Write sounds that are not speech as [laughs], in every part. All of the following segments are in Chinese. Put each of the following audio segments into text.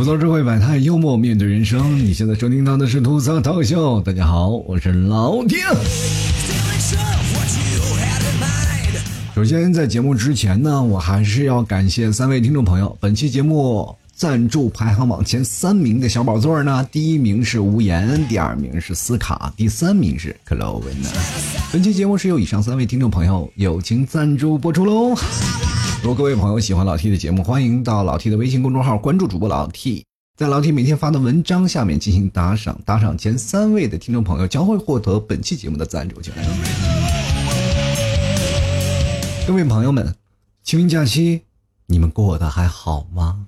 吐槽智慧百态，幽默面对人生。你现在收听到的是吐槽涛秀，大家好，我是老丁。首先，在节目之前呢，我还是要感谢三位听众朋友。本期节目赞助排行榜前三名的小宝座呢，第一名是无言，第二名是斯卡，第三名是克洛文。本期节目是由以上三位听众朋友友情赞助播出喽。如果各位朋友喜欢老 T 的节目，欢迎到老 T 的微信公众号关注主播老 T，在老 T 每天发的文章下面进行打赏，打赏前三位的听众朋友将会获得本期节目的赞助权。各位朋友们，清明假期你们过得还好吗？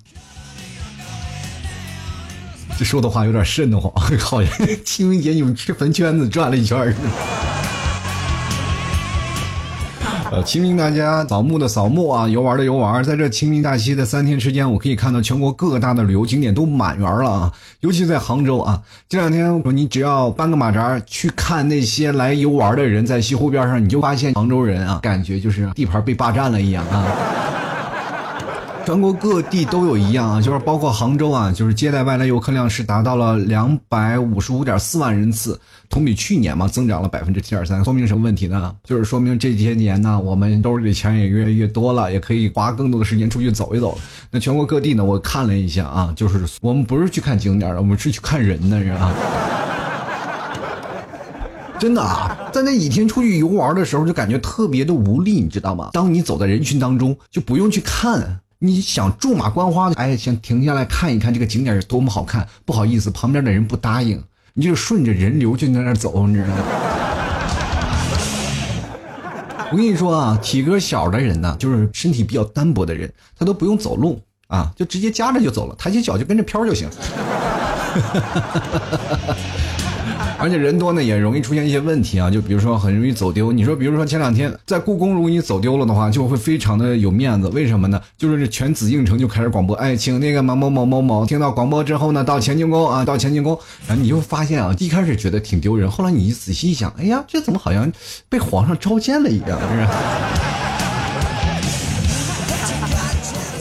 这说的话有点瘆得慌，好像清明节你们去坟圈子转了一圈似的。呃，清明大家扫墓的扫墓啊，游玩的游玩，在这清明假期的三天时间，我可以看到全国各大的旅游景点都满员了啊，尤其在杭州啊，这两天你只要搬个马扎去看那些来游玩的人，在西湖边上，你就发现杭州人啊，感觉就是地盘被霸占了一样啊。全国各地都有一样啊，就是包括杭州啊，就是接待外来游客量是达到了两百五十五点四万人次，同比去年嘛增长了百分之七点三，说明什么问题呢？就是说明这些年呢，我们兜里的钱也越来越多了，也可以花更多的时间出去走一走。那全国各地呢，我看了一下啊，就是我们不是去看景点我们是去看人的，是吧？真的啊，在那几天出去游玩的时候，就感觉特别的无力，你知道吗？当你走在人群当中，就不用去看。你想驻马观花，哎，想停下来看一看这个景点是多么好看。不好意思，旁边的人不答应，你就顺着人流就在那走，你知道吗？[laughs] 我跟你说啊，体格小的人呢，就是身体比较单薄的人，他都不用走路啊，就直接夹着就走了，抬起脚就跟着飘就行。[laughs] 而且人多呢，也容易出现一些问题啊，就比如说很容易走丢。你说，比如说前两天在故宫，如果你走丢了的话，就会非常的有面子。为什么呢？就是全紫禁城就开始广播，哎，请那个某某某某某听到广播之后呢，到乾清宫啊，到乾清宫。然后你就发现啊，一开始觉得挺丢人，后来你仔细一想，哎呀，这怎么好像被皇上召见了一样？是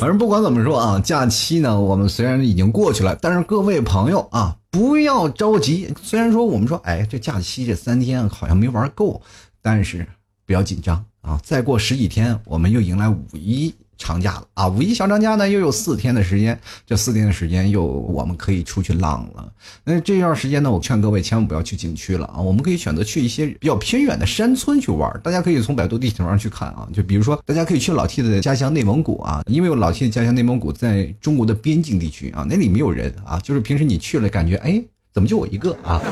反正不管怎么说啊，假期呢，我们虽然已经过去了，但是各位朋友啊。不要着急，虽然说我们说，哎，这假期这三天好像没玩够，但是不要紧张啊！再过十几天，我们又迎来五一。长假了啊！五一小长假呢，又有四天的时间，这四天的时间又我们可以出去浪了。那这段时间呢，我劝各位千万不要去景区了啊！我们可以选择去一些比较偏远的山村去玩。大家可以从百度地图上去看啊，就比如说，大家可以去老 T 的家乡内蒙古啊，因为老 T 的家乡内蒙古在中国的边境地区啊，那里没有人啊，就是平时你去了，感觉哎，怎么就我一个啊？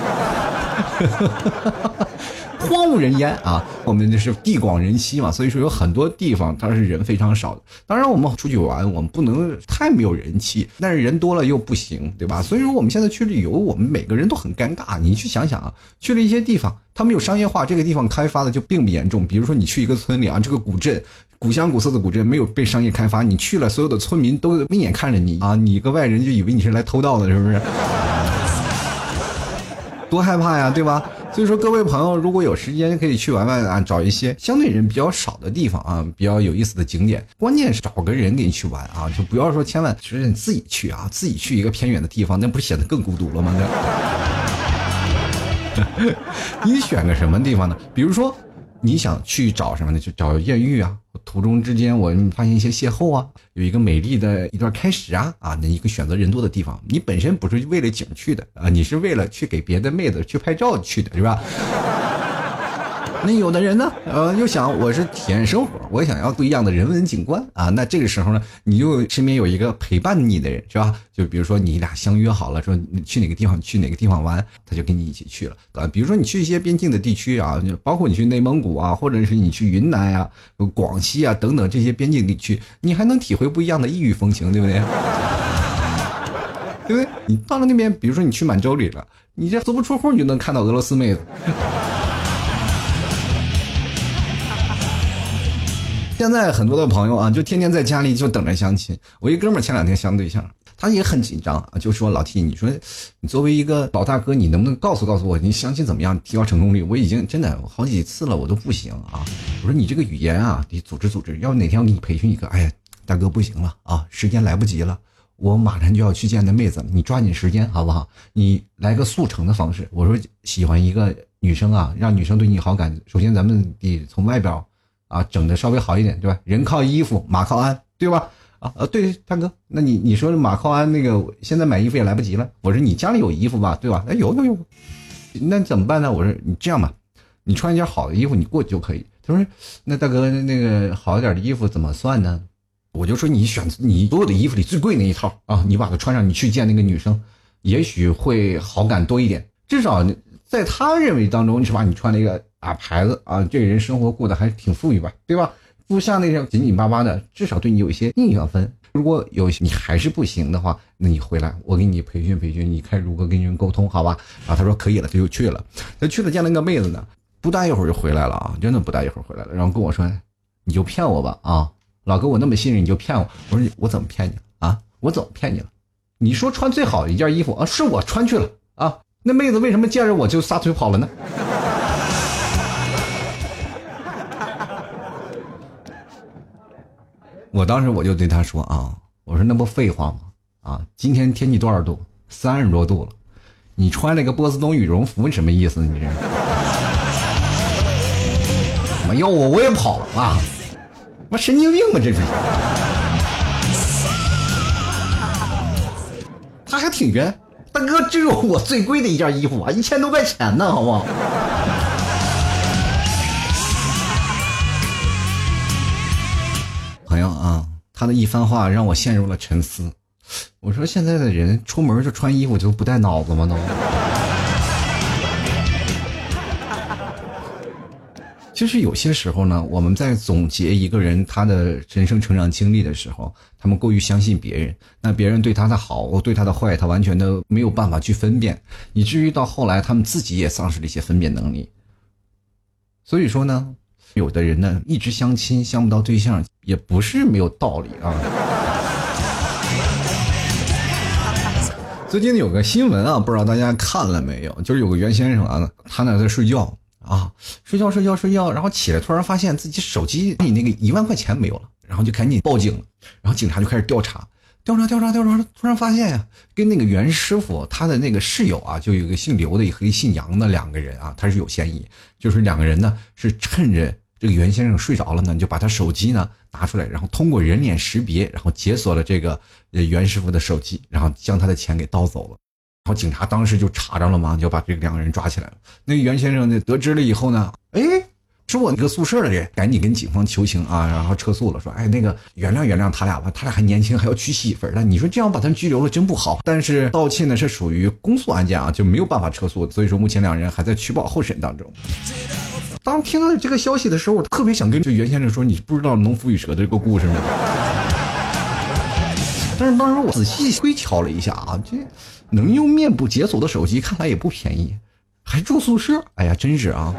[laughs] 荒无人烟啊！我们这是地广人稀嘛，所以说有很多地方它是人非常少的。当然，我们出去玩，我们不能太没有人气，但是人多了又不行，对吧？所以说我们现在去旅游，我们每个人都很尴尬。你去想想啊，去了一些地方，它没有商业化，这个地方开发的就并不严重。比如说你去一个村里啊，这个古镇古香古色的古镇没有被商业开发，你去了，所有的村民都眯眼看着你啊，你一个外人就以为你是来偷盗的，是不是？多害怕呀，对吧？所以说，各位朋友，如果有时间可以去玩玩啊，找一些相对人比较少的地方啊，比较有意思的景点。关键是找个人给你去玩啊，就不要说千万是你自己去啊，自己去一个偏远的地方，那不是显得更孤独了吗？[laughs] 你选个什么地方呢？比如说。你想去找什么呢？就找艳遇啊！途中之间，我发现一些邂逅啊，有一个美丽的一段开始啊啊！那一个选择人多的地方，你本身不是为了景去的啊，你是为了去给别的妹子去拍照去的，是吧？那有的人呢，呃，又想我是体验生活，我想要不一样的人文景观啊。那这个时候呢，你就身边有一个陪伴你的人，是吧？就比如说你俩相约好了，说你去哪个地方去哪个地方玩，他就跟你一起去了啊。比如说你去一些边境的地区啊，包括你去内蒙古啊，或者是你去云南啊、广西啊等等这些边境地区，你还能体会不一样的异域风情，对不对？[laughs] 对不对？你到了那边，比如说你去满洲里了，你这足不出户你就能看到俄罗斯妹子。现在很多的朋友啊，就天天在家里就等着相亲。我一哥们儿前两天相对象，他也很紧张啊，就说老 T，你说你作为一个老大哥，你能不能告诉告诉我，你相亲怎么样，提高成功率？我已经真的好几次了，我都不行啊。我说你这个语言啊，得组织组织，要不哪天我给你培训一个。哎呀，大哥不行了啊，时间来不及了。我马上就要去见那妹子了，你抓紧时间好不好？你来个速成的方式。我说喜欢一个女生啊，让女生对你好感，首先咱们得从外表啊整的稍微好一点，对吧？人靠衣服，马靠鞍，对吧？啊呃，对，大哥，那你你说马靠鞍那个，现在买衣服也来不及了。我说你家里有衣服吧，对吧？哎，有有有，那怎么办呢？我说你这样吧，你穿一件好的衣服，你过去就可以。他说那大哥那个好一点的衣服怎么算呢？我就说你选你所有的衣服里最贵那一套啊，你把它穿上，你去见那个女生，也许会好感多一点。至少在他认为当中，是吧？你穿了一个啊牌子啊，这个人生活过得还挺富裕吧，对吧？不像那些紧紧巴巴的，至少对你有一些印象分。如果有你还是不行的话，那你回来，我给你培训培训，你看如何跟人沟通，好吧？然后他说可以了，他就去了。他去了见那个妹子呢，不大一会儿就回来了啊，真的不大一会儿回来了，然后跟我说，你就骗我吧啊。老哥，我那么信任你就骗我？我说我怎么骗你了啊？我怎么骗你了？你说穿最好的一件衣服啊，是我穿去了啊。那妹子为什么见着我就撒腿跑了呢？我当时我就对他说啊，我说那不废话吗？啊，今天天气多少度？三十多度了，你穿了个波司登羽绒服，什么意思？你这？怎么要我我也跑了啊？妈神经病吧，这是！他还挺冤，大哥，这是我最贵的一件衣服啊，一千多块钱呢，好不好？朋友啊，他的一番话让我陷入了沉思。我说现在的人出门就穿衣服就不带脑子吗？都。其 [laughs] 实有些时候呢，我们在总结一个人他的人生成长经历的时候，他们过于相信别人，那别人对他的好或，对他的坏，他完全都没有办法去分辨，以至于到后来他们自己也丧失了一些分辨能力。所以说呢，有的人呢一直相亲相不到对象，也不是没有道理啊。最近有个新闻啊，不知道大家看了没有？就是有个袁先生啊，他呢在睡觉。啊，睡觉睡觉睡觉，然后起来突然发现自己手机里那个一万块钱没有了，然后就赶紧报警了。然后警察就开始调查，调查调查调查，突然发现呀，跟那个袁师傅他的那个室友啊，就有一个姓刘的和一个姓杨的两个人啊，他是有嫌疑。就是两个人呢，是趁着这个袁先生睡着了呢，你就把他手机呢拿出来，然后通过人脸识别，然后解锁了这个袁师傅的手机，然后将他的钱给盗走了。然后警察当时就查着了嘛，就把这两个人抓起来了。那袁先生呢，得知了以后呢，哎，是我那个宿舍的人，赶紧跟警方求情啊，然后撤诉了，说，哎，那个原谅原谅他俩吧，他俩还年轻，还要娶媳妇儿呢。你说这样把他们拘留了真不好。但是盗窃呢是属于公诉案件啊，就没有办法撤诉，所以说目前两人还在取保候审当中。当听到这个消息的时候，我特别想跟这袁先生说，你不知道农夫与蛇的这个故事吗？但是当时我仔细推敲了一下啊，这。能用面部解锁的手机，看来也不便宜，还住宿舍，哎呀，真是啊。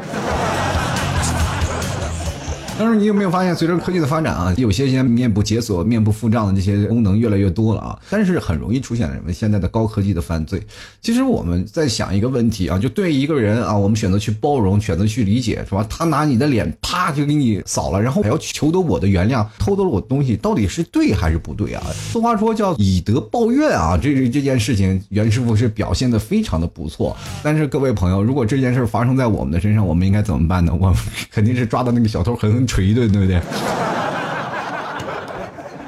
但是你有没有发现，随着科技的发展啊，有些些面部解锁、面部付账的这些功能越来越多了啊，但是很容易出现什么现在的高科技的犯罪。其实我们在想一个问题啊，就对一个人啊，我们选择去包容，选择去理解，是吧？他拿你的脸啪就给你扫了，然后还要求得我的原谅，偷走了我的东西，到底是对还是不对啊？俗话说叫以德报怨啊，这这件事情，袁师傅是表现的非常的不错。但是各位朋友，如果这件事发生在我们的身上，我们应该怎么办呢？我们 [laughs] 肯定是抓到那个小偷狠狠。捶一顿，对不对？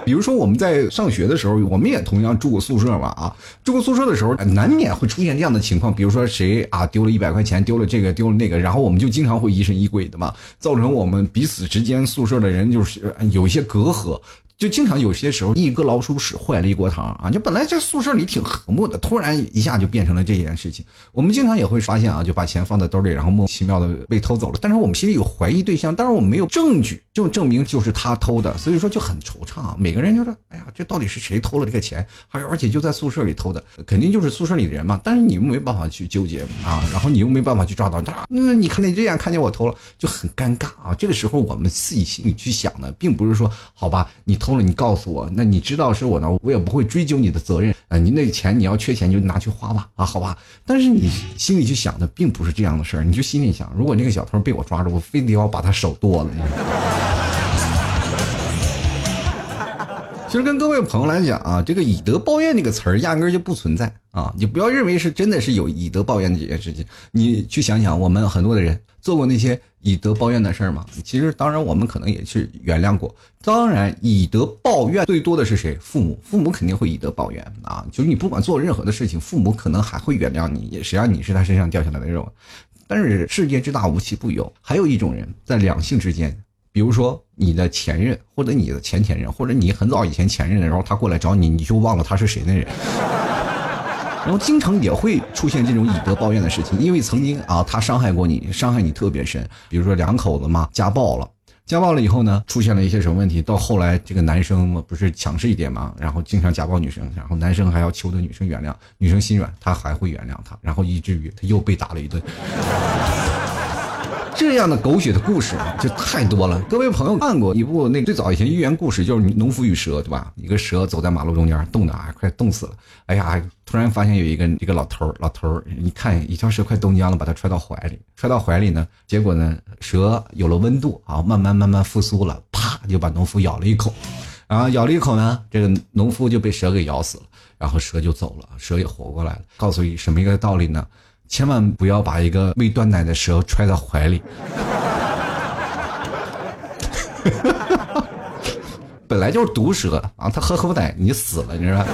比如说我们在上学的时候，我们也同样住过宿舍嘛啊，住过宿舍的时候，难免会出现这样的情况。比如说谁啊丢了一百块钱，丢了这个，丢了那个，然后我们就经常会疑神疑鬼的嘛，造成我们彼此之间宿舍的人就是有一些隔阂。就经常有些时候，一个老鼠屎坏了一锅汤啊！就本来这宿舍里挺和睦的，突然一下就变成了这件事情。我们经常也会发现啊，就把钱放在兜里，然后莫名其妙的被偷走了。但是我们心里有怀疑对象，但是我们没有证据就证明就是他偷的，所以说就很惆怅啊。每个人就说：“哎呀，这到底是谁偷了这个钱？还而且就在宿舍里偷的，肯定就是宿舍里的人嘛。但是你又没办法去纠结啊，然后你又没办法去抓到他。那你看你这样看见我偷了，就很尴尬啊。这个时候我们自己心里去想的，并不是说好吧，你偷了，你告诉我。那你知道是我呢，我也不会追究你的责任啊。你那钱你要缺钱就拿去花吧啊，好吧。但是你心里去想的并不是这样的事儿，你就心里想，如果那个小偷被我抓住，我非得要把他手剁了。其实跟各位朋友来讲啊，这个以德报怨这个词儿压根儿就不存在啊！你不要认为是真的是有以德报怨的这件事情。你去想想，我们很多的人做过那些以德报怨的事儿吗？其实，当然我们可能也是原谅过。当然，以德报怨最多的是谁？父母，父母肯定会以德报怨啊！就是你不管做任何的事情，父母可能还会原谅你，也谁让你是他身上掉下来的肉。但是世界之大，无奇不有。还有一种人在两性之间。比如说你的前任，或者你的前前任，或者你很早以前前任，的时候他过来找你，你就忘了他是谁的人，然后经常也会出现这种以德报怨的事情，因为曾经啊他伤害过你，伤害你特别深。比如说两口子嘛，家暴了，家暴了以后呢，出现了一些什么问题？到后来这个男生不是强势一点嘛，然后经常家暴女生，然后男生还要求得女生原谅，女生心软，他还会原谅他，然后以至于他又被打了一顿。这样的狗血的故事就太多了。各位朋友看过一部那最早以前寓言故事，就是《农夫与蛇》，对吧？一个蛇走在马路中间，冻得啊快冻死了。哎呀，突然发现有一个一个老头老头一看一条蛇快冻僵了，把它揣到怀里，揣到怀里呢，结果呢，蛇有了温度啊，慢慢慢慢复苏了，啪就把农夫咬了一口，然后咬了一口呢，这个农夫就被蛇给咬死了，然后蛇就走了，蛇也活过来了。告诉你什么一个道理呢？千万不要把一个未断奶的蛇揣到怀里。[laughs] 本来就是毒蛇啊，它喝口奶你死了，你知道吧？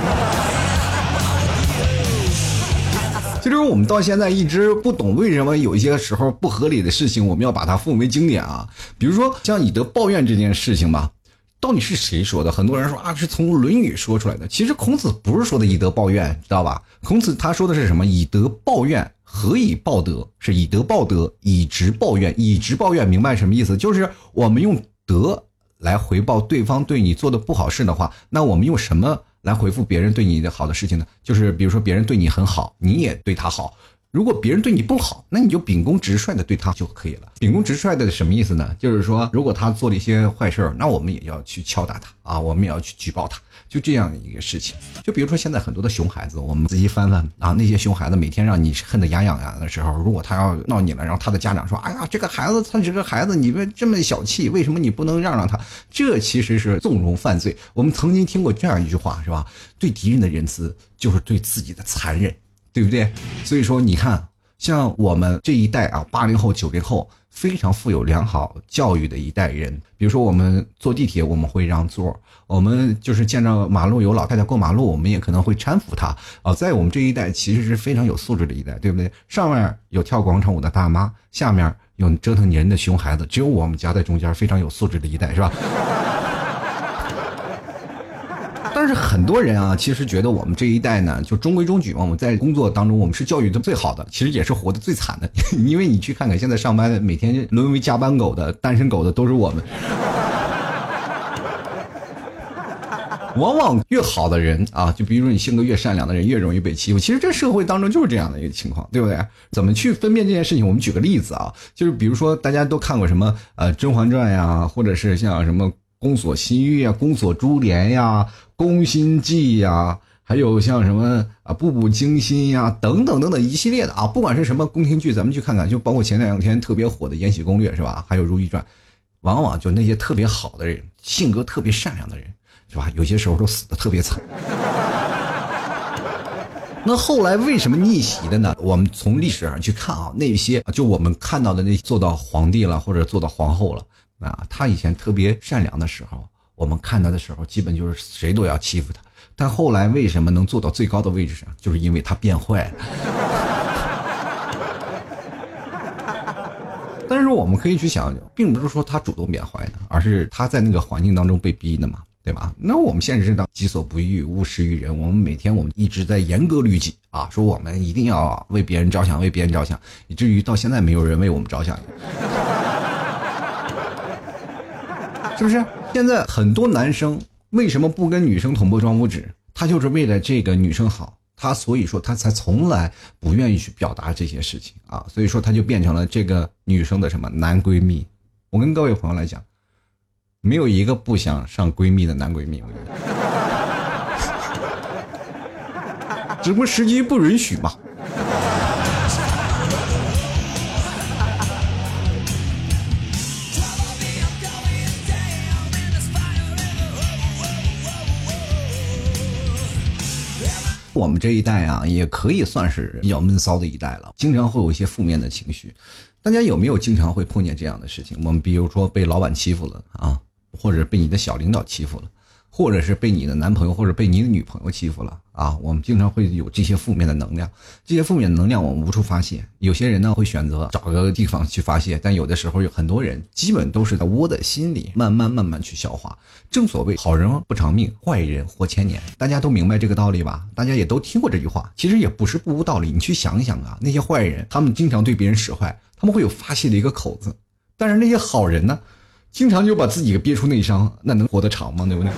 其实我们到现在一直不懂为什么有一些时候不合理的事情，我们要把它奉为经典啊。比如说像以德报怨这件事情吧，到底是谁说的？很多人说啊，是从《论语》说出来的。其实孔子不是说的以德报怨，知道吧？孔子他说的是什么？以德报怨。何以报德？是以德报德，以直报怨。以直报怨，明白什么意思？就是我们用德来回报对方对你做的不好事的话，那我们用什么来回复别人对你的好的事情呢？就是比如说别人对你很好，你也对他好。如果别人对你不好，那你就秉公直率的对他就可以了。秉公直率的什么意思呢？就是说，如果他做了一些坏事儿，那我们也要去敲打他啊，我们也要去举报他。就这样一个事情，就比如说现在很多的熊孩子，我们仔细翻翻啊，那些熊孩子每天让你恨得牙痒痒的时候，如果他要闹你了，然后他的家长说：“哎呀，这个孩子他这个孩子，你们这么小气，为什么你不能让让他？”这其实是纵容犯罪。我们曾经听过这样一句话，是吧？对敌人的仁慈就是对自己的残忍，对不对？所以说，你看，像我们这一代啊，八零后、九零后。非常富有良好教育的一代人，比如说我们坐地铁，我们会让座；我们就是见着马路有老太太过马路，我们也可能会搀扶她。啊，在我们这一代，其实是非常有素质的一代，对不对？上面有跳广场舞的大妈，下面有折腾人的熊孩子，只有我们夹在中间，非常有素质的一代，是吧？但是很多人啊，其实觉得我们这一代呢，就中规中矩嘛。我们在工作当中，我们是教育的最好的，其实也是活得最惨的。[laughs] 因为你去看看，现在上班的每天沦为加班狗的、单身狗的都是我们。往往越好的人啊，就比如说你性格越善良的人，越容易被欺负。其实这社会当中就是这样的一个情况，对不对？怎么去分辨这件事情？我们举个例子啊，就是比如说大家都看过什么呃《甄嬛传》呀，或者是像什么《宫锁心玉》呀，《宫锁珠帘》呀。宫心计呀，还有像什么啊，步步惊心呀，等等等等一系列的啊，不管是什么宫廷剧，咱们去看看，就包括前两天特别火的《延禧攻略》是吧？还有《如懿传》，往往就那些特别好的人，性格特别善良的人，是吧？有些时候都死的特别惨。那后来为什么逆袭的呢？我们从历史上去看啊，那些就我们看到的那些做到皇帝了或者做到皇后了啊，他以前特别善良的时候。我们看他的时候，基本就是谁都要欺负他。但后来为什么能做到最高的位置上，就是因为他变坏了。[laughs] 但是我们可以去想，并不是说他主动变坏的，而是他在那个环境当中被逼的嘛，对吧？那我们现实当中己所不欲，勿施于人。我们每天我们一直在严格律己啊，说我们一定要为别人着想，为别人着想，以至于到现在没有人为我们着想，是不是？现在很多男生为什么不跟女生捅破窗户纸？他就是为了这个女生好，他所以说他才从来不愿意去表达这些事情啊，所以说他就变成了这个女生的什么男闺蜜。我跟各位朋友来讲，没有一个不想上闺蜜的男闺蜜，[laughs] 只不过时机不允许嘛。我们这一代啊，也可以算是比较闷骚的一代了，经常会有一些负面的情绪。大家有没有经常会碰见这样的事情？我们比如说被老板欺负了啊，或者被你的小领导欺负了。或者是被你的男朋友或者被你的女朋友欺负了啊，我们经常会有这些负面的能量，这些负面的能量我们无处发泄。有些人呢会选择找个地方去发泄，但有的时候有很多人基本都是在窝在心里，慢慢慢慢去消化。正所谓好人不长命，坏人活千年，大家都明白这个道理吧？大家也都听过这句话，其实也不是不无道理。你去想想啊，那些坏人他们经常对别人使坏，他们会有发泄的一个口子，但是那些好人呢？经常就把自己给憋出内伤，那能活得长吗？对不对？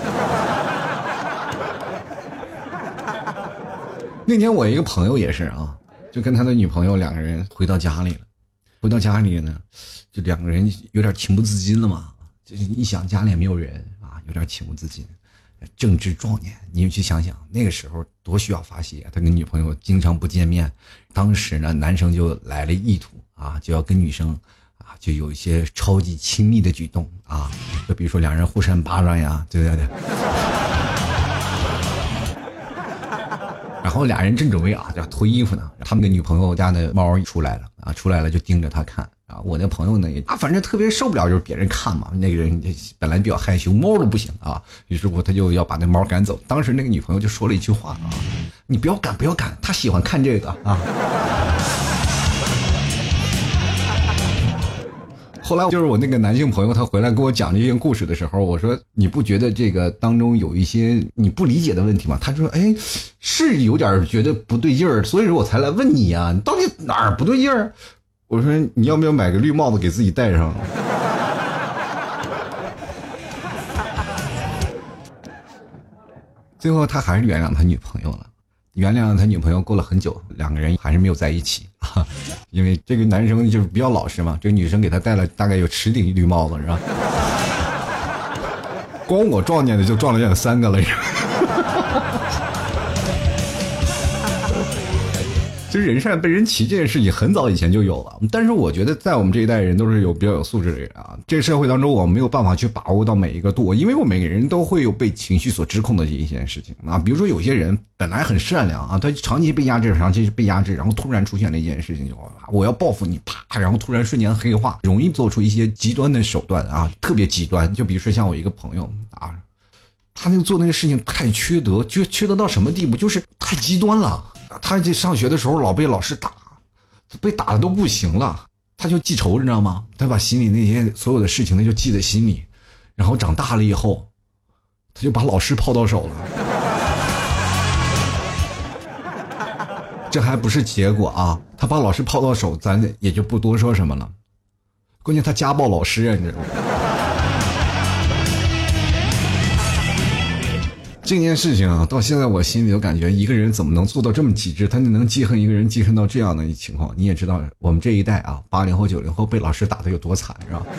那天我一个朋友也是啊，就跟他的女朋友两个人回到家里了。回到家里呢，就两个人有点情不自禁了嘛。就是一想家里也没有人啊，有点情不自禁。正值壮年，你们去想想那个时候多需要发泄。他跟女朋友经常不见面，当时呢，男生就来了意图啊，就要跟女生啊。就有一些超级亲密的举动啊，就比如说两人互扇巴掌呀，对对对。然后俩人正准备啊，要脱衣服呢，他们的女朋友家的猫出来了啊，出来了就盯着他看啊。我那朋友呢也，啊，反正特别受不了就是别人看嘛，那个人本来比较害羞，猫都不行啊。于是乎他就要把那猫赶走。当时那个女朋友就说了一句话啊：“你不要赶，不要赶，他喜欢看这个啊。”后来就是我那个男性朋友，他回来跟我讲这些故事的时候，我说：“你不觉得这个当中有一些你不理解的问题吗？”他说：“哎，是有点觉得不对劲儿，所以说我才来问你啊，你到底哪儿不对劲儿？”我说：“你要不要买个绿帽子给自己戴上？”最后他还是原谅他女朋友了。原谅他女朋友过了很久，两个人还是没有在一起啊，[laughs] 因为这个男生就是比较老实嘛，这个女生给他戴了大概有十顶绿帽子，是吧？光我撞见的就撞了两三个了，是吧？其实人善被人欺这件事情很早以前就有了，但是我觉得在我们这一代人都是有比较有素质的人啊。这个社会当中，我们没有办法去把握到每一个度，因为我每个人都会有被情绪所指控的一件事情啊。比如说有些人本来很善良啊，他长期被压制，长期被压制，然后突然出现了一件事情，就我要报复你，啪，然后突然瞬间黑化，容易做出一些极端的手段啊，特别极端。就比如说像我一个朋友，他那个做那个事情太缺德，缺缺德到什么地步，就是太极端了。他这上学的时候老被老师打，被打的都不行了，他就记仇，你知道吗？他把心里那些所有的事情，他就记在心里，然后长大了以后，他就把老师泡到手了。这还不是结果啊！他把老师泡到手，咱也就不多说什么了。关键他家暴老师啊，你知道吗？这件事情啊，到现在我心里都感觉，一个人怎么能做到这么极致？他就能记恨一个人，记恨到这样的情况。你也知道，我们这一代啊，八零后、九零后被老师打的有多惨，是吧？[laughs]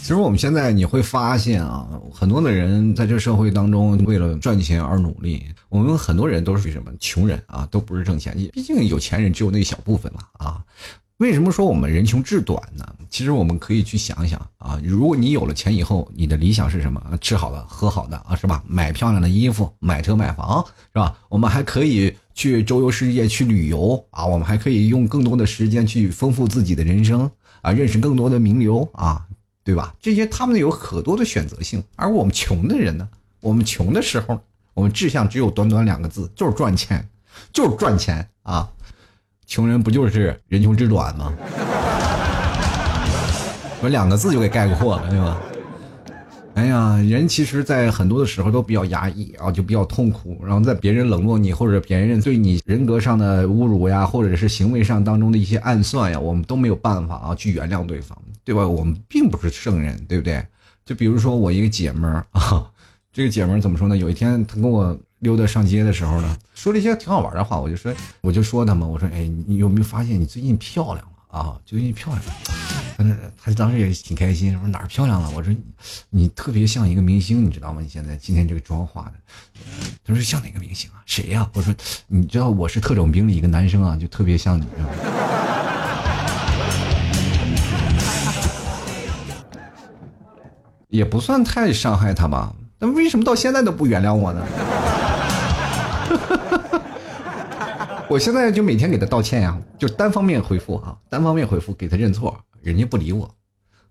其实我们现在你会发现啊，很多的人在这社会当中为了赚钱而努力。我们很多人都是什么穷人啊，都不是挣钱，毕竟有钱人只有那小部分嘛啊。为什么说我们人穷志短呢？其实我们可以去想想啊，如果你有了钱以后，你的理想是什么？吃好的，喝好的啊，是吧？买漂亮的衣服，买车买房，是吧？我们还可以去周游世界，去旅游啊，我们还可以用更多的时间去丰富自己的人生啊，认识更多的名流啊，对吧？这些他们有很多的选择性，而我们穷的人呢，我们穷的时候，我们志向只有短短两个字，就是赚钱，就是赚钱啊。穷人不就是人穷志短吗？我两个字就给概括了，对吧？哎呀，人其实，在很多的时候都比较压抑啊，就比较痛苦。然后在别人冷落你，或者别人对你人格上的侮辱呀，或者是行为上当中的一些暗算呀，我们都没有办法啊去原谅对方，对吧？我们并不是圣人，对不对？就比如说我一个姐们儿啊，这个姐们儿怎么说呢？有一天她跟我。溜达上街的时候呢，说了一些挺好玩的话，我就说，我就说他嘛，我说，哎，你有没有发现你最近漂亮了啊？最近漂亮。他他当时也挺开心，说哪儿漂亮了？我说，你特别像一个明星，你知道吗？你现在今天这个妆化的。他说像哪个明星啊？谁呀？我说，你知道我是特种兵里一个男生啊，就特别像你。也不算太伤害他吧。那为什么到现在都不原谅我呢？我现在就每天给他道歉呀，就单方面回复啊，单方面回复给他认错，人家不理我，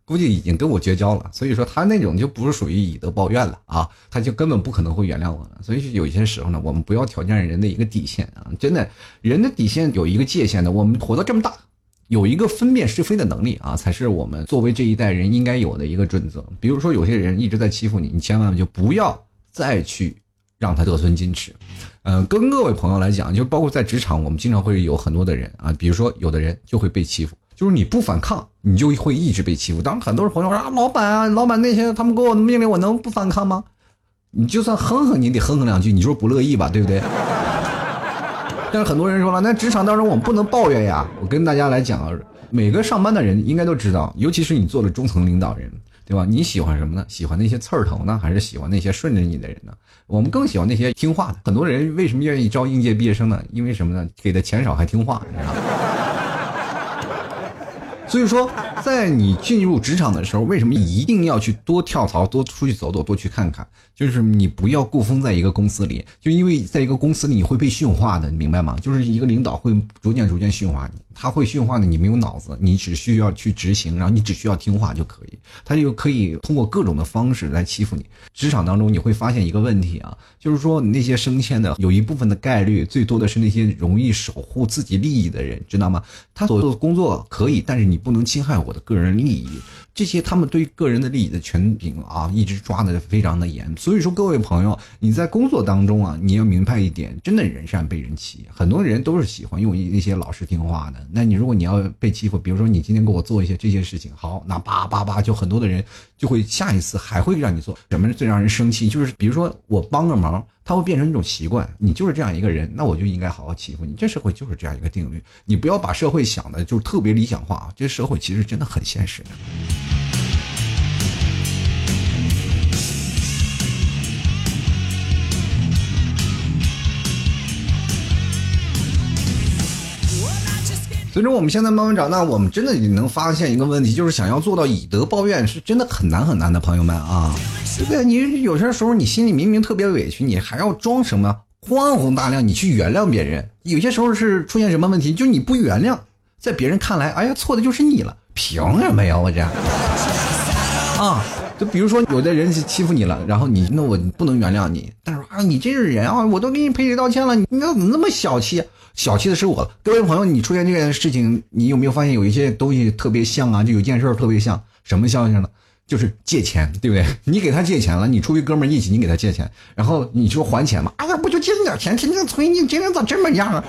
估计已经跟我绝交了。所以说他那种就不是属于以德报怨了啊，他就根本不可能会原谅我了。所以有些时候呢，我们不要挑战人的一个底线啊，真的，人的底线有一个界限的。我们活到这么大，有一个分辨是非的能力啊，才是我们作为这一代人应该有的一个准则。比如说有些人一直在欺负你，你千万就不要再去。让他得寸进尺，嗯，跟各位朋友来讲，就包括在职场，我们经常会有很多的人啊，比如说有的人就会被欺负，就是你不反抗，你就会一直被欺负。当然，很多人朋友说啊，老板啊，老板那些他们给我的命令，我能不反抗吗？你就算哼哼，你得哼哼两句，你说不乐意吧，对不对？[laughs] 但是很多人说了，那职场当中我们不能抱怨呀。我跟大家来讲，每个上班的人应该都知道，尤其是你做了中层领导人。对吧？你喜欢什么呢？喜欢那些刺儿头呢，还是喜欢那些顺着你的人呢？我们更喜欢那些听话的。很多人为什么愿意招应届毕业生呢？因为什么呢？给的钱少还听话，你知道吗？所以说，在你进入职场的时候，为什么一定要去多跳槽、多出去走走、多去看看？就是你不要固封在一个公司里，就因为在一个公司里你会被驯化的，你明白吗？就是一个领导会逐渐逐渐驯化你，他会驯化的你没有脑子，你只需要去执行，然后你只需要听话就可以，他就可以通过各种的方式来欺负你。职场当中你会发现一个问题啊，就是说那些升迁的有一部分的概率，最多的是那些容易守护自己利益的人，知道吗？他所做的工作可以，但是你不能侵害我的个人利益。这些他们对个人的利益的权柄啊，一直抓的非常的严。所以说，各位朋友，你在工作当中啊，你要明白一点，真的人善被人欺。很多人都是喜欢用一些老实听话的。那你如果你要被欺负，比如说你今天给我做一些这些事情，好，那叭叭叭，就很多的人就会下一次还会让你做。什么最让人生气？就是比如说我帮个忙。他会变成一种习惯，你就是这样一个人，那我就应该好好欺负你。这社会就是这样一个定律，你不要把社会想的就是特别理想化啊！这社会其实真的很现实的。随着我们现在慢慢长大，我们真的能发现一个问题，就是想要做到以德报怨，是真的很难很难的，朋友们啊！对不对？你有些时候你心里明明特别委屈，你还要装什么宽宏大量？你去原谅别人，有些时候是出现什么问题？就你不原谅，在别人看来，哎呀，错的就是你了，凭什么呀？我这啊，就比如说有的人欺负你了，然后你那我不能原谅你，但是啊，你这是人啊，我都给你赔礼道歉了，你怎么那么小气？小气的是我，各位朋友，你出现这件事情，你有没有发现有一些东西特别像啊？就有件事特别像，什么像呢？就是借钱，对不对？你给他借钱了，你出于哥们义气，你给他借钱，然后你说还钱嘛？哎呀，不就借你点钱，天天催你，今天咋这么样啊？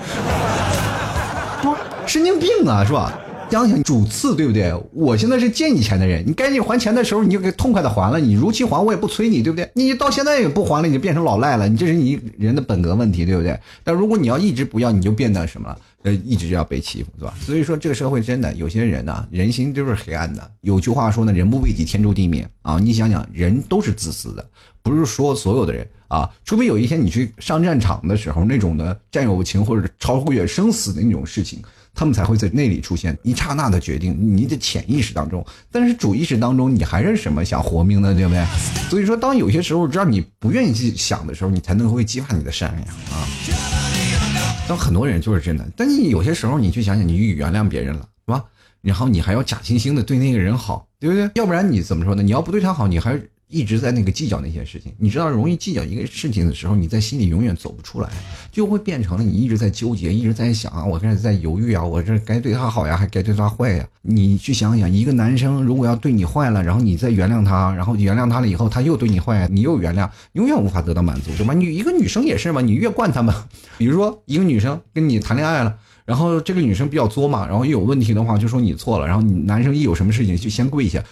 不，[laughs] 神经病啊，是吧？想想主次，对不对？我现在是借你钱的人，你赶紧还钱的时候，你就给痛快的还了，你如期还，我也不催你，对不对？你到现在也不还了，你就变成老赖了，你这是你人的本格问题，对不对？但如果你要一直不要，你就变得什么了？呃，一直要被欺负，是吧？所以说，这个社会真的有些人呢，人心就是黑暗的。有句话说呢，人不为己，天诛地灭啊！你想想，人都是自私的，不是说所有的人啊，除非有一天你去上战场的时候，那种的战友情或者超越生死的那种事情。他们才会在那里出现一刹那的决定，你的潜意识当中，但是主意识当中，你还是什么想活命的，对不对？所以说，当有些时候让你不愿意去想的时候，你才能会激发你的善良啊。但很多人就是真的，但你有些时候你去想想，你原谅别人了，是吧？然后你还要假惺惺的对那个人好，对不对？要不然你怎么说呢？你要不对他好，你还。一直在那个计较那些事情，你知道，容易计较一个事情的时候，你在心里永远走不出来，就会变成了你一直在纠结，一直在想啊，我开始在犹豫啊，我这该对他好呀，还该对他坏呀？你去想想，一个男生如果要对你坏了，然后你再原谅他，然后原谅他了以后，他又对你坏，你又原谅，永远无法得到满足，对吧？女一个女生也是嘛，你越惯他们，比如说一个女生跟你谈恋爱了，然后这个女生比较作嘛，然后一有问题的话就说你错了，然后你男生一有什么事情就先跪下。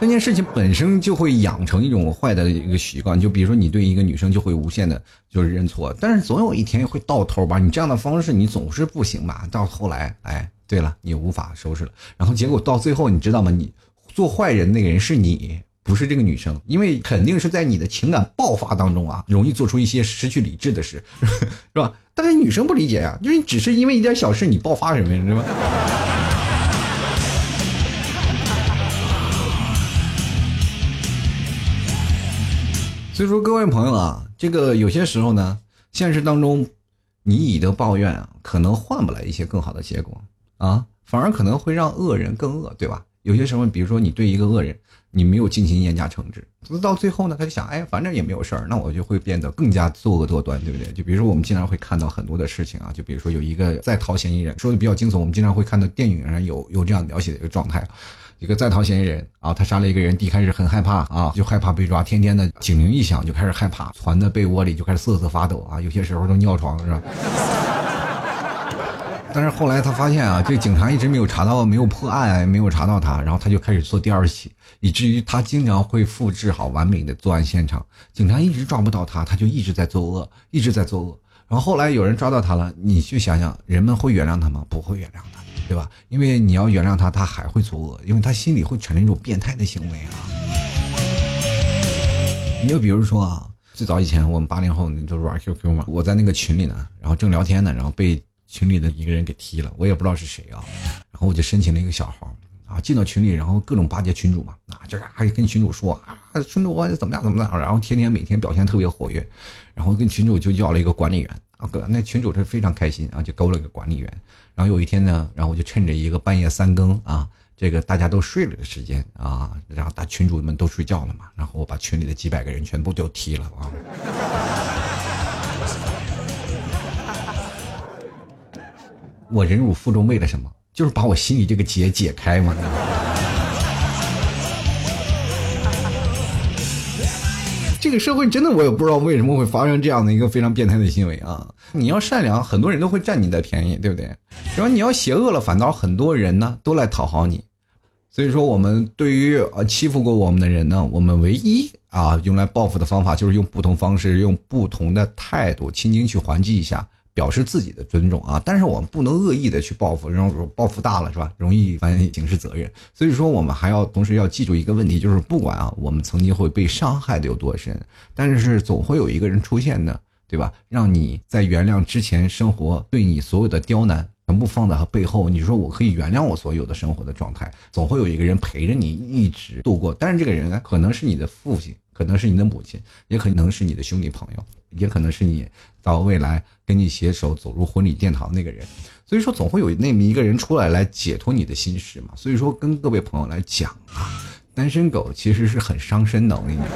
那件事情本身就会养成一种坏的一个习惯，就比如说你对一个女生就会无限的，就是认错，但是总有一天会到头吧？你这样的方式你总是不行吧？到后来，哎，对了，你无法收拾了，然后结果到最后，你知道吗？你做坏人那个人是你，不是这个女生，因为肯定是在你的情感爆发当中啊，容易做出一些失去理智的事，[laughs] 是吧？但是女生不理解呀，就是你只是因为一点小事你爆发什么呀，是吧？所以说，各位朋友啊，这个有些时候呢，现实当中，你以德报怨啊，可能换不来一些更好的结果啊，反而可能会让恶人更恶，对吧？有些时候，比如说你对一个恶人，你没有进行严加惩治，到最后呢，他就想，哎，反正也没有事儿，那我就会变得更加作恶多端，对不对？就比如说我们经常会看到很多的事情啊，就比如说有一个在逃嫌疑人，说的比较惊悚，我们经常会看到电影上有有这样描写的一个状态。一个在逃嫌疑人啊，他杀了一个人，一开始很害怕啊，就害怕被抓，天天的警铃一响就开始害怕，钻在被窝里就开始瑟瑟发抖啊，有些时候都尿床是吧？[laughs] 但是后来他发现啊，这警察一直没有查到，没有破案，没有查到他，然后他就开始做第二起，以至于他经常会复制好完美的作案现场，警察一直抓不到他，他就一直在作恶，一直在作恶。然后后来有人抓到他了，你去想想，人们会原谅他吗？不会原谅他。对吧？因为你要原谅他，他还会作恶，因为他心里会产生一种变态的行为啊。你就比如说啊，最早以前我们八零后，你都是玩 QQ 嘛，我在那个群里呢，然后正聊天呢，然后被群里的一个人给踢了，我也不知道是谁啊，然后我就申请了一个小号啊，进到群里，然后各种巴结群主嘛，啊，就是还跟群主说啊，群主我怎么样怎么样，然后天天每天表现特别活跃，然后跟群主就要了一个管理员啊，哥，那群主是非常开心啊，就勾了个管理员。然后有一天呢，然后我就趁着一个半夜三更啊，这个大家都睡了的时间啊，然后大群主们都睡觉了嘛，然后我把群里的几百个人全部都踢了啊。[laughs] 我忍辱负重为了什么？就是把我心里这个结解开嘛。这个社会真的，我也不知道为什么会发生这样的一个非常变态的行为啊！你要善良，很多人都会占你的便宜，对不对？然后你要邪恶了，反倒很多人呢都来讨好你。所以说，我们对于呃欺负过我们的人呢，我们唯一啊用来报复的方法，就是用不同方式，用不同的态度，轻轻去还击一下。表示自己的尊重啊，但是我们不能恶意的去报复，然后报复大了是吧？容易犯刑事责任。所以说，我们还要同时要记住一个问题，就是不管啊，我们曾经会被伤害的有多深，但是总会有一个人出现的，对吧？让你在原谅之前生活对你所有的刁难全部放在他背后，你说我可以原谅我所有的生活的状态，总会有一个人陪着你一直度过。但是这个人呢，可能是你的父亲，可能是你的母亲，也可能是你的兄弟朋友。也可能是你到未来跟你携手走入婚礼殿堂那个人，所以说总会有那么一个人出来来解脱你的心事嘛。所以说跟各位朋友来讲啊，单身狗其实是很伤身的，我跟你讲。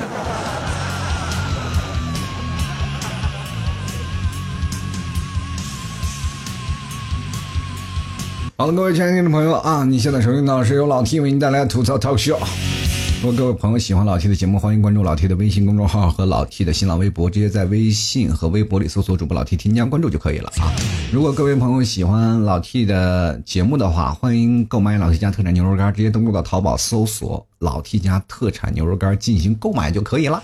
好了，各位亲爱的朋友啊，你现在收听到是由老 T 为您带来的吐槽 talk show。如果各位朋友喜欢老 T 的节目，欢迎关注老 T 的微信公众号和老 T 的新浪微博，直接在微信和微博里搜索主播老 T，添加关注就可以了啊。如果各位朋友喜欢老 T 的节目的话，欢迎购买老 T 家特产牛肉干，直接登录到淘宝搜索老 T 家特产牛肉干进行购买就可以了。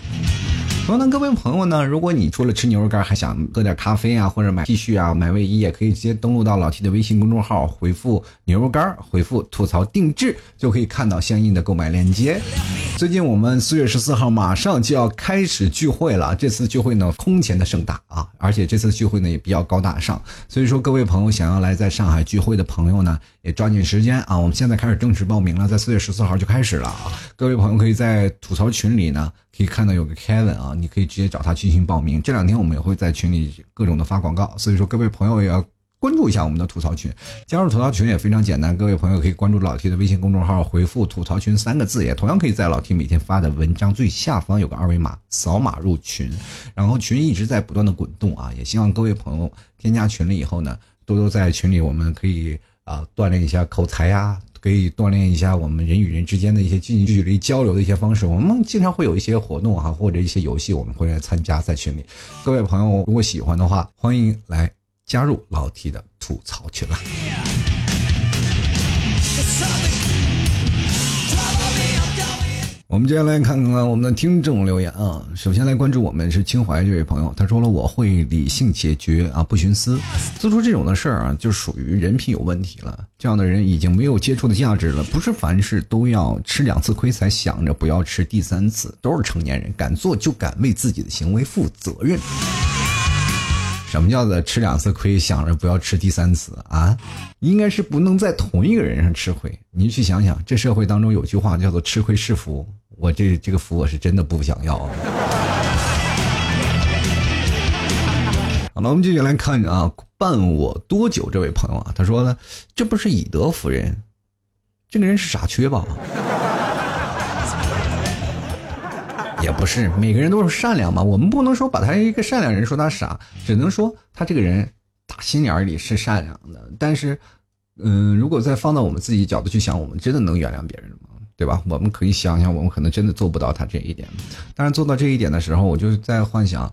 同样的，各位朋友呢，如果你除了吃牛肉干，还想喝点咖啡啊，或者买 T 恤啊、买卫衣，也可以直接登录到老 T 的微信公众号，回复牛肉干，回复吐槽定制，就可以看到相应的购买链接。[laughs] 最近我们四月十四号马上就要开始聚会了，这次聚会呢空前的盛大啊，而且这次聚会呢也比较高大上，所以说各位朋友想要来在上海聚会的朋友呢，也抓紧时间啊，我们现在开始正式报名了，在四月十四号就开始了啊，各位朋友可以在吐槽群里呢。可以看到有个 Kevin 啊，你可以直接找他进行报名。这两天我们也会在群里各种的发广告，所以说各位朋友也要关注一下我们的吐槽群。加入吐槽群也非常简单，各位朋友可以关注老 T 的微信公众号，回复“吐槽群”三个字，也同样可以在老 T 每天发的文章最下方有个二维码，扫码入群。然后群一直在不断的滚动啊，也希望各位朋友添加群了以后呢，多多在群里，我们可以啊锻炼一下口才呀。可以锻炼一下我们人与人之间的一些近距离交流的一些方式。我们经常会有一些活动哈，或者一些游戏，我们会来参加在群里。各位朋友，如果喜欢的话，欢迎来加入老 T 的吐槽群了。我们接下来看看我们的听众留言啊。首先来关注我们是清淮这位朋友，他说了我会理性解决啊，不徇私。做出这种的事儿啊，就属于人品有问题了。这样的人已经没有接触的价值了。不是凡事都要吃两次亏才想着不要吃第三次。都是成年人，敢做就敢为自己的行为负责任。什么叫做吃两次亏，想着不要吃第三次啊？应该是不能在同一个人上吃亏。你去想想，这社会当中有句话叫做“吃亏是福”，我这这个福我是真的不想要。好了，我们继续来看啊，伴我多久这位朋友啊，他说呢，这不是以德服人，这个人是傻缺吧？也不是，每个人都是善良嘛，我们不能说把他一个善良人说他傻，只能说他这个人打心眼里是善良的。但是，嗯，如果再放到我们自己角度去想，我们真的能原谅别人吗？对吧？我们可以想想，我们可能真的做不到他这一点。但是做到这一点的时候，我就在幻想，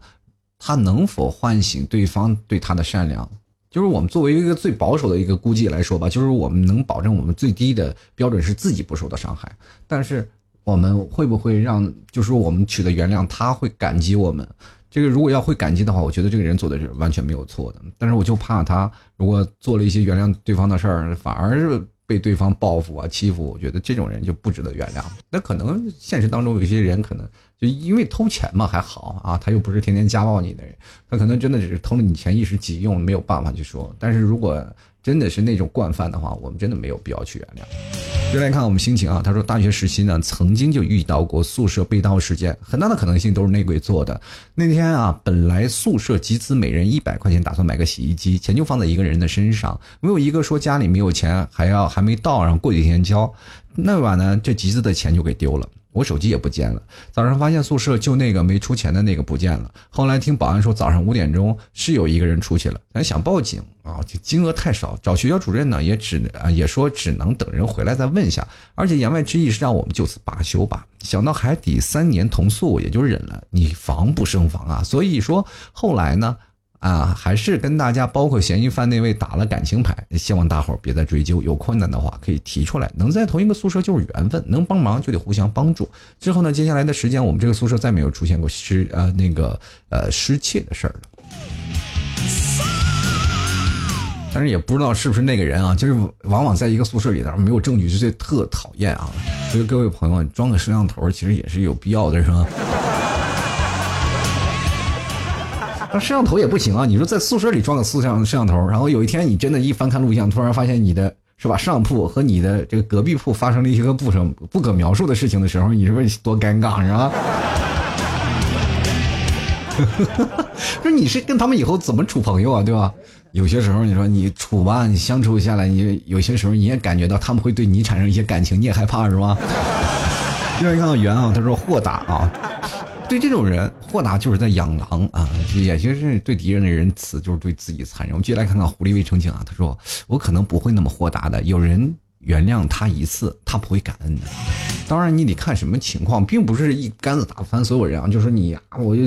他能否唤醒对方对他的善良？就是我们作为一个最保守的一个估计来说吧，就是我们能保证我们最低的标准是自己不受到伤害。但是我们会不会让，就是我们取得原谅，他会感激我们？这个如果要会感激的话，我觉得这个人做的是完全没有错的。但是我就怕他如果做了一些原谅对方的事儿，反而是。被对方报复啊欺负，我觉得这种人就不值得原谅。那可能现实当中有些人可能就因为偷钱嘛还好啊，他又不是天天家暴你的人，他可能真的只是偷了你钱一时急用，没有办法去说。但是如果真的是那种惯犯的话，我们真的没有必要去原谅。就来看我们心情啊，他说大学时期呢，曾经就遇到过宿舍被盗事件，很大的可能性都是内鬼做的。那天啊，本来宿舍集资每人一百块钱，打算买个洗衣机，钱就放在一个人的身上，没有一个说家里没有钱，还要还没到，然后过几天交。那晚呢，这集资的钱就给丢了。我手机也不见了，早上发现宿舍就那个没出钱的那个不见了。后来听保安说，早上五点钟是有一个人出去了，咱想报警啊，这金额太少，找学校主任呢也只啊也说只能等人回来再问一下，而且言外之意是让我们就此罢休吧。想到海底三年同宿，也就忍了。你防不胜防啊，所以说后来呢。啊，还是跟大家，包括嫌疑犯那位打了感情牌，希望大伙儿别再追究。有困难的话可以提出来，能在同一个宿舍就是缘分，能帮忙就得互相帮助。之后呢，接下来的时间，我们这个宿舍再没有出现过失呃那个呃失窃的事儿了。但是也不知道是不是那个人啊，就是往往在一个宿舍里头没有证据，就特讨厌啊。所以各位朋友，装个摄像头其实也是有必要的，是吧？那摄像头也不行啊！你说在宿舍里装个摄像摄像头，然后有一天你真的，一翻看录像，突然发现你的是吧上铺和你的这个隔壁铺发生了一些个不可不可描述的事情的时候，你说多尴尬是吧？哈哈哈说你是跟他们以后怎么处朋友啊？对吧？有些时候你说你处吧，你相处下来，你有些时候你也感觉到他们会对你产生一些感情，你也害怕是吧？另外一看到圆啊，他说豁达啊。对这种人，豁达就是在养狼啊，也就是对敌人的仁慈，就是对自己残忍。我们继续来看看狐狸未成精啊，他说我可能不会那么豁达的。有人原谅他一次，他不会感恩的。当然，你得看什么情况，并不是一竿子打翻所有人啊。就说你啊，我就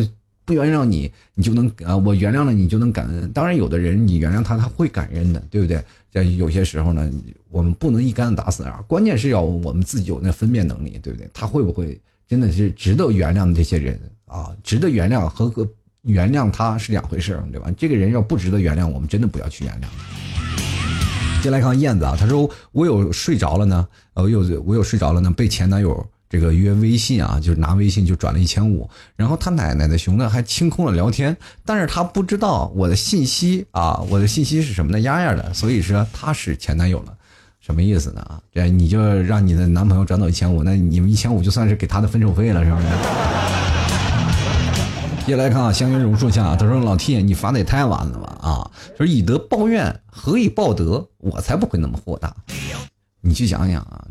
不原谅你，你就能啊，我原谅了你就能感恩。当然，有的人你原谅他，他会感恩的，对不对？在有些时候呢，我们不能一竿子打死啊，关键是要我们自己有那分辨能力，对不对？他会不会？真的是值得原谅的这些人啊，值得原谅和和原谅他是两回事对吧？这个人要不值得原谅，我们真的不要去原谅。接来看燕子啊，他说我有睡着了呢，呃，我有我有睡着了呢，被前男友这个约微信啊，就是拿微信就转了一千五，然后他奶奶的熊呢还清空了聊天，但是他不知道我的信息啊，我的信息是什么呢丫丫的，所以说他是前男友了。什么意思呢？啊，这你就让你的男朋友转走一千五，那你们一千五就算是给他的分手费了，是不是？接下来看啊，香云榕树下，他说：“老 T，你发的也太晚了吧？啊，说以德报怨，何以报德？我才不会那么豁达。你去想想啊。”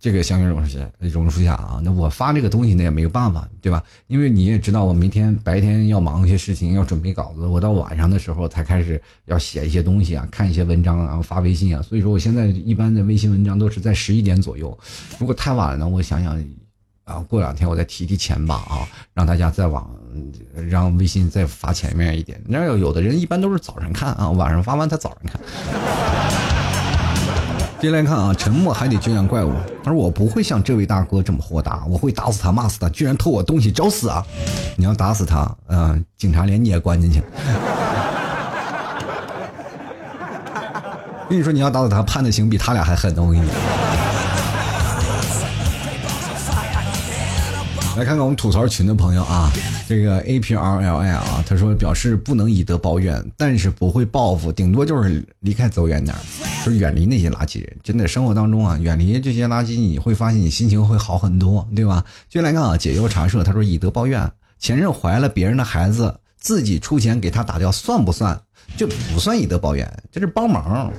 这个香云榕树下，榕树下啊，那我发这个东西那也没有办法，对吧？因为你也知道，我明天白天要忙一些事情，要准备稿子，我到晚上的时候才开始要写一些东西啊，看一些文章，然后发微信啊。所以说，我现在一般的微信文章都是在十一点左右。如果太晚了，我想想啊，过两天我再提提前吧啊，让大家再往让微信再发前面一点。那有有的人一般都是早上看啊，晚上发完他早上看。接下来看啊，沉默还得圈养怪物。他说：“我不会像这位大哥这么豁达，我会打死他，骂死他，居然偷我东西，找死啊！你要打死他，嗯，警察连你也关进去。[laughs] 跟你说，你要打死他，判的刑比他俩还狠呢。我跟你讲。”来看看我们吐槽群的朋友啊，这个 A P R L I 啊，他说表示不能以德报怨，但是不会报复，顶多就是离开走远点是远离那些垃圾人。真的生活当中啊，远离这些垃圾，你会发现你心情会好很多，对吧？接下来看啊，解忧茶社，他说以德报怨，前任怀了别人的孩子，自己出钱给他打掉，算不算？这不算以德报怨，这是帮忙，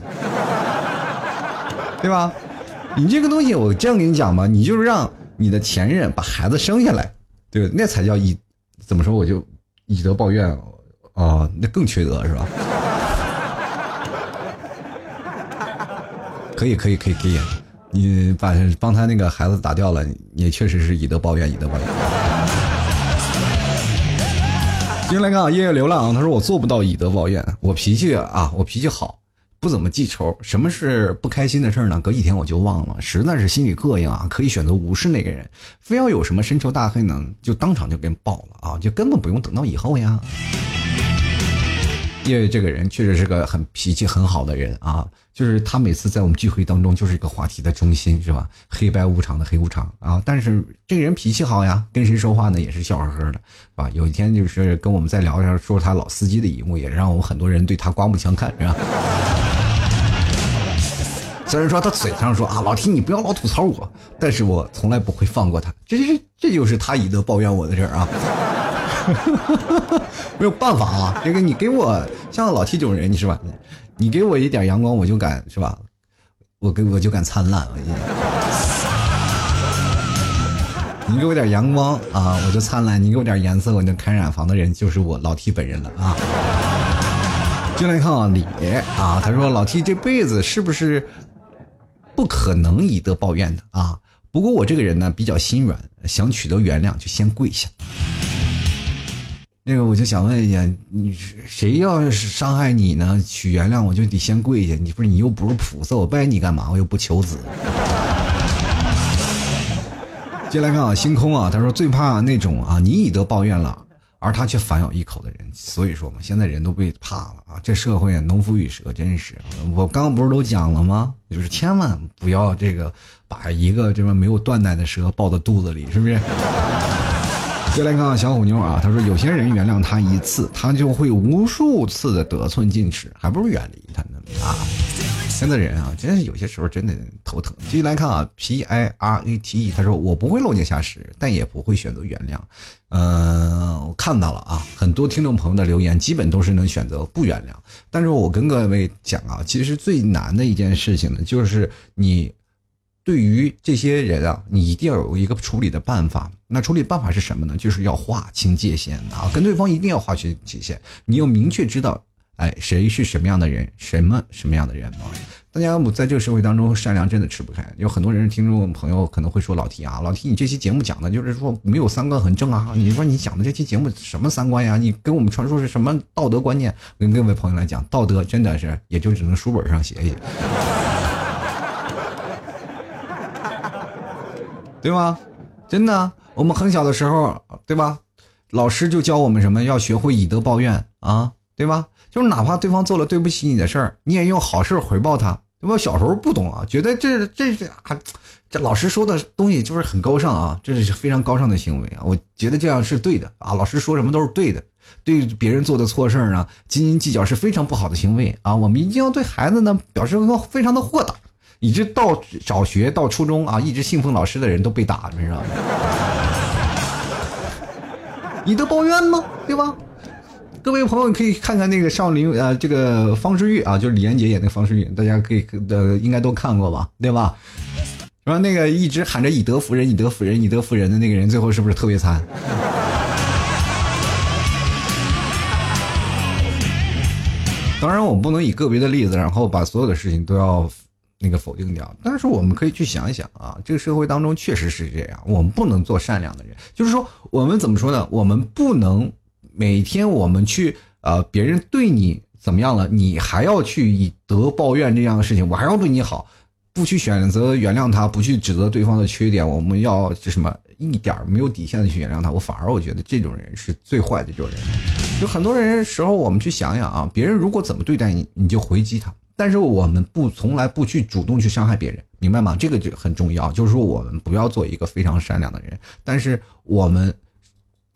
对吧？你这个东西，我这样跟你讲吧，你就是让你的前任把孩子生下来，对那才叫以怎么说？我就以德报怨啊，那更缺德是吧？可以可以可以可以，你把帮他那个孩子打掉了，也确实是以德报怨，以德报怨。进来看啊，夜夜流浪，他说我做不到以德报怨，我脾气啊，我脾气好，不怎么记仇。什么是不开心的事呢？隔几天我就忘了，实在是心里膈应啊，可以选择无视那个人。非要有什么深仇大恨呢，就当场就给爆了啊，就根本不用等到以后呀。因为这个人确实是个很脾气很好的人啊，就是他每次在我们聚会当中就是一个话题的中心，是吧？黑白无常的黑无常啊，但是这个人脾气好呀，跟谁说话呢也是笑呵呵的，是吧？有一天就是跟我们在聊天说他老司机的一幕，也让我们很多人对他刮目相看，是吧？虽然说他嘴上说啊，老提你不要老吐槽我，但是我从来不会放过他，这是这就是他以德报怨我的事儿啊。[laughs] 没有办法啊，这个你给我像老 T 这种人，你是吧？你给我一点阳光，我就敢是吧？我给我就敢灿烂，你给我点阳光啊，我就灿烂；你给我点颜色，我就开染房的人就是我老 T 本人了啊。进来看啊，李啊，他说老 T 这辈子是不是不可能以德报怨的啊？不过我这个人呢比较心软，想取得原谅就先跪下。那个我就想问一下，你谁要是伤害你呢？取原谅我就得先跪下。你不是你又不是菩萨，我拜你干嘛？我又不求子。接来看啊，星空啊，他说最怕那种啊，你以德报怨了，而他却反咬一口的人。所以说嘛，现在人都被怕了啊。这社会啊农夫与蛇，真是。我刚刚不是都讲了吗？就是千万不要这个把一个这么没有断奶的蛇抱到肚子里，是不是？再来看啊小虎妞啊，他说有些人原谅他一次，他就会无数次的得寸进尺，还不如远离他呢啊！现在人啊，真是有些时候真的头疼。继续来看啊，P I R A T E，他说我不会落井下石，但也不会选择原谅。嗯，我看到了啊，很多听众朋友的留言基本都是能选择不原谅。但是我跟各位讲啊，其实最难的一件事情呢，就是你。对于这些人啊，你一定要有一个处理的办法。那处理办法是什么呢？就是要划清界限啊，跟对方一定要划清界限。你要明确知道，哎，谁是什么样的人，什么什么样的人啊？大家在这个社会当中，善良真的吃不开。有很多人听众朋友可能会说：“老提啊，老提你这期节目讲的就是说没有三观很正啊？你说你讲的这期节目什么三观呀？你跟我们传说是什么道德观念？”跟各位朋友来讲，道德真的是也就只能书本上写写。对吧？真的，我们很小的时候，对吧？老师就教我们什么？要学会以德报怨啊，对吧？就是哪怕对方做了对不起你的事儿，你也用好事回报他，对吧？小时候不懂啊，觉得这这是啊，这老师说的东西就是很高尚啊，这是非常高尚的行为啊。我觉得这样是对的啊，老师说什么都是对的。对别人做的错事儿呢，斤斤计较是非常不好的行为啊。我们一定要对孩子呢表示非常的豁达。一直到小学到初中啊，一直信奉老师的人都被打，你知道吗？以德报怨吗？对吧？各位朋友可以看看那个少林呃，这个方世玉啊，就是李连杰演的方世玉，大家可以呃应该都看过吧？对吧？然后那个一直喊着以德服人、以德服人、以德服人的那个人，最后是不是特别惨？当然，我们不能以个别的例子，然后把所有的事情都要。那个否定掉，但是我们可以去想一想啊，这个社会当中确实是这样，我们不能做善良的人，就是说我们怎么说呢？我们不能每天我们去呃别人对你怎么样了，你还要去以德报怨这样的事情，我还要对你好，不去选择原谅他，不去指责对方的缺点，我们要这什么一点没有底线的去原谅他，我反而我觉得这种人是最坏的这种人。有很多人时候，我们去想想啊，别人如果怎么对待你，你就回击他。但是我们不从来不去主动去伤害别人，明白吗？这个就很重要。就是说，我们不要做一个非常善良的人。但是我们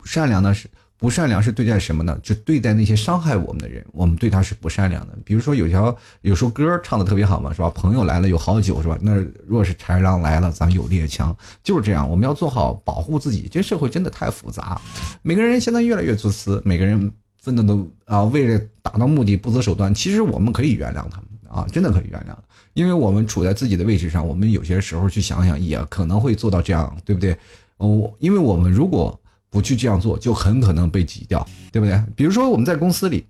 善良的是不善良是对待什么呢？就对待那些伤害我们的人，我们对他是不善良的。比如说有条有首歌唱的特别好嘛，是吧？朋友来了有好酒，是吧？那若是豺狼来了，咱有猎枪，就是这样。我们要做好保护自己。这社会真的太复杂，每个人现在越来越自私，每个人。奋斗的啊，为了达到目的不择手段，其实我们可以原谅他们啊，真的可以原谅，因为我们处在自己的位置上，我们有些时候去想想，也可能会做到这样，对不对？哦，因为我们如果不去这样做，就很可能被挤掉，对不对？比如说我们在公司里，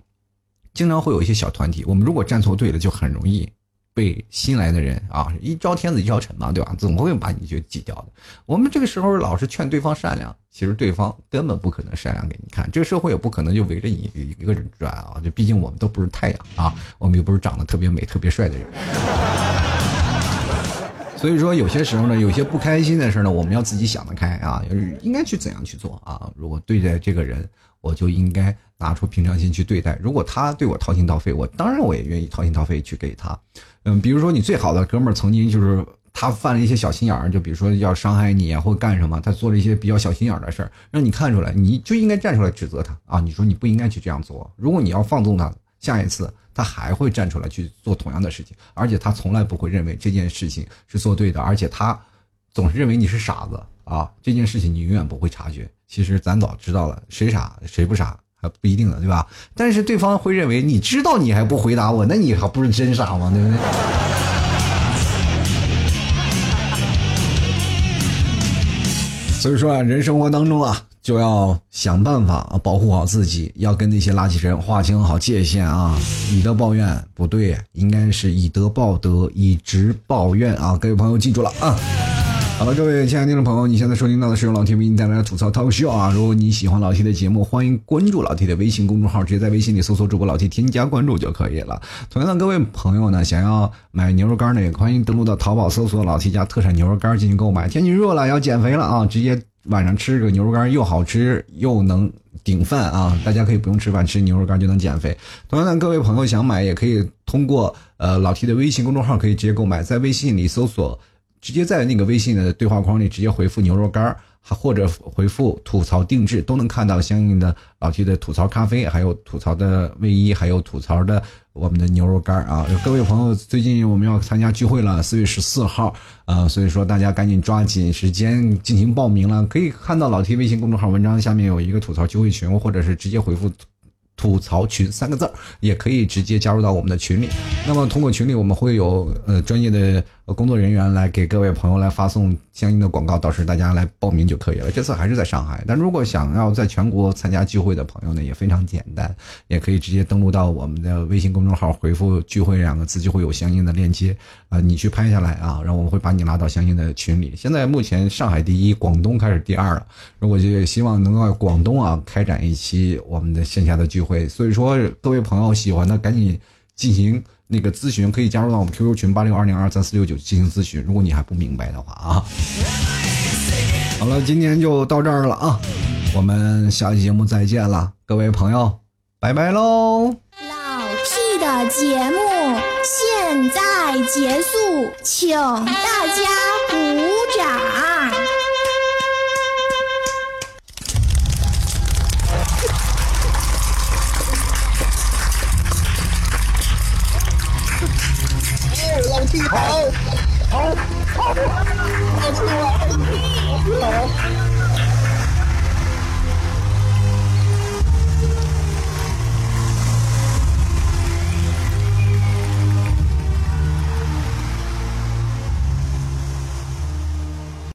经常会有一些小团体，我们如果站错队了，就很容易。被新来的人啊，一招天子一招臣嘛，对吧？总会把你就挤掉的？我们这个时候老是劝对方善良，其实对方根本不可能善良给你看。这个社会也不可能就围着你一个人转啊！就毕竟我们都不是太阳啊，我们又不是长得特别美、特别帅的人。[laughs] 所以说，有些时候呢，有些不开心的事呢，我们要自己想得开啊，应该去怎样去做啊？如果对待这个人，我就应该拿出平常心去对待。如果他对我掏心掏肺，我当然我也愿意掏心掏肺去给他。嗯，比如说你最好的哥们儿曾经就是他犯了一些小心眼儿，就比如说要伤害你啊，或干什么，他做了一些比较小心眼儿的事儿，让你看出来，你就应该站出来指责他啊！你说你不应该去这样做。如果你要放纵他，下一次他还会站出来去做同样的事情，而且他从来不会认为这件事情是做对的，而且他总是认为你是傻子啊！这件事情你永远不会察觉。其实咱早知道了，谁傻谁不傻。不一定的，对吧？但是对方会认为你知道你还不回答我，那你还不是真傻吗？对不对？[laughs] 所以说啊，人生活当中啊，就要想办法啊，保护好自己，要跟那些垃圾人划清好界限啊。以德报怨不对，应该是以德报德，以直报怨啊。各位朋友记住了啊。好了，各位亲爱的听众朋友，你现在收听到的是由老 T 为你带来的吐槽 talk show 啊！如果你喜欢老 T 的节目，欢迎关注老 T 的微信公众号，直接在微信里搜索主播老 T，添加关注就可以了。同样的，各位朋友呢，想要买牛肉干呢，也欢迎登录到淘宝搜索老 T 家特产牛肉干进行购买。天气热了，要减肥了啊！直接晚上吃个牛肉干，又好吃又能顶饭啊！大家可以不用吃饭，吃牛肉干就能减肥。同样的，各位朋友想买，也可以通过呃老 T 的微信公众号可以直接购买，在微信里搜索。直接在那个微信的对话框里直接回复牛肉干儿，或者回复吐槽定制，都能看到相应的老 T 的吐槽咖啡，还有吐槽的卫衣，还有吐槽的我们的牛肉干儿啊！各位朋友，最近我们要参加聚会了，四月十四号，呃，所以说大家赶紧抓紧时间进行报名了。可以看到老 T 微信公众号文章下面有一个吐槽聚会群，或者是直接回复。吐槽群三个字儿，也可以直接加入到我们的群里。那么通过群里，我们会有呃专业的工作人员来给各位朋友来发送相应的广告，到时大家来报名就可以了。这次还是在上海，但如果想要在全国参加聚会的朋友呢，也非常简单，也可以直接登录到我们的微信公众号，回复“聚会”两个字，就会有相应的链接啊，你去拍下来啊，然后我们会把你拉到相应的群里。现在目前上海第一，广东开始第二了。如果就希望能够广东啊开展一期我们的线下的聚。会，所以说各位朋友喜欢的赶紧进行那个咨询，可以加入到我们 QQ 群八六二零二三四六九进行咨询。如果你还不明白的话啊，好了，今天就到这儿了啊，我们下期节目再见了，各位朋友，拜拜喽。老 T 的节目现在结束，请大家鼓掌。跑跑。跑跑不动了跑不了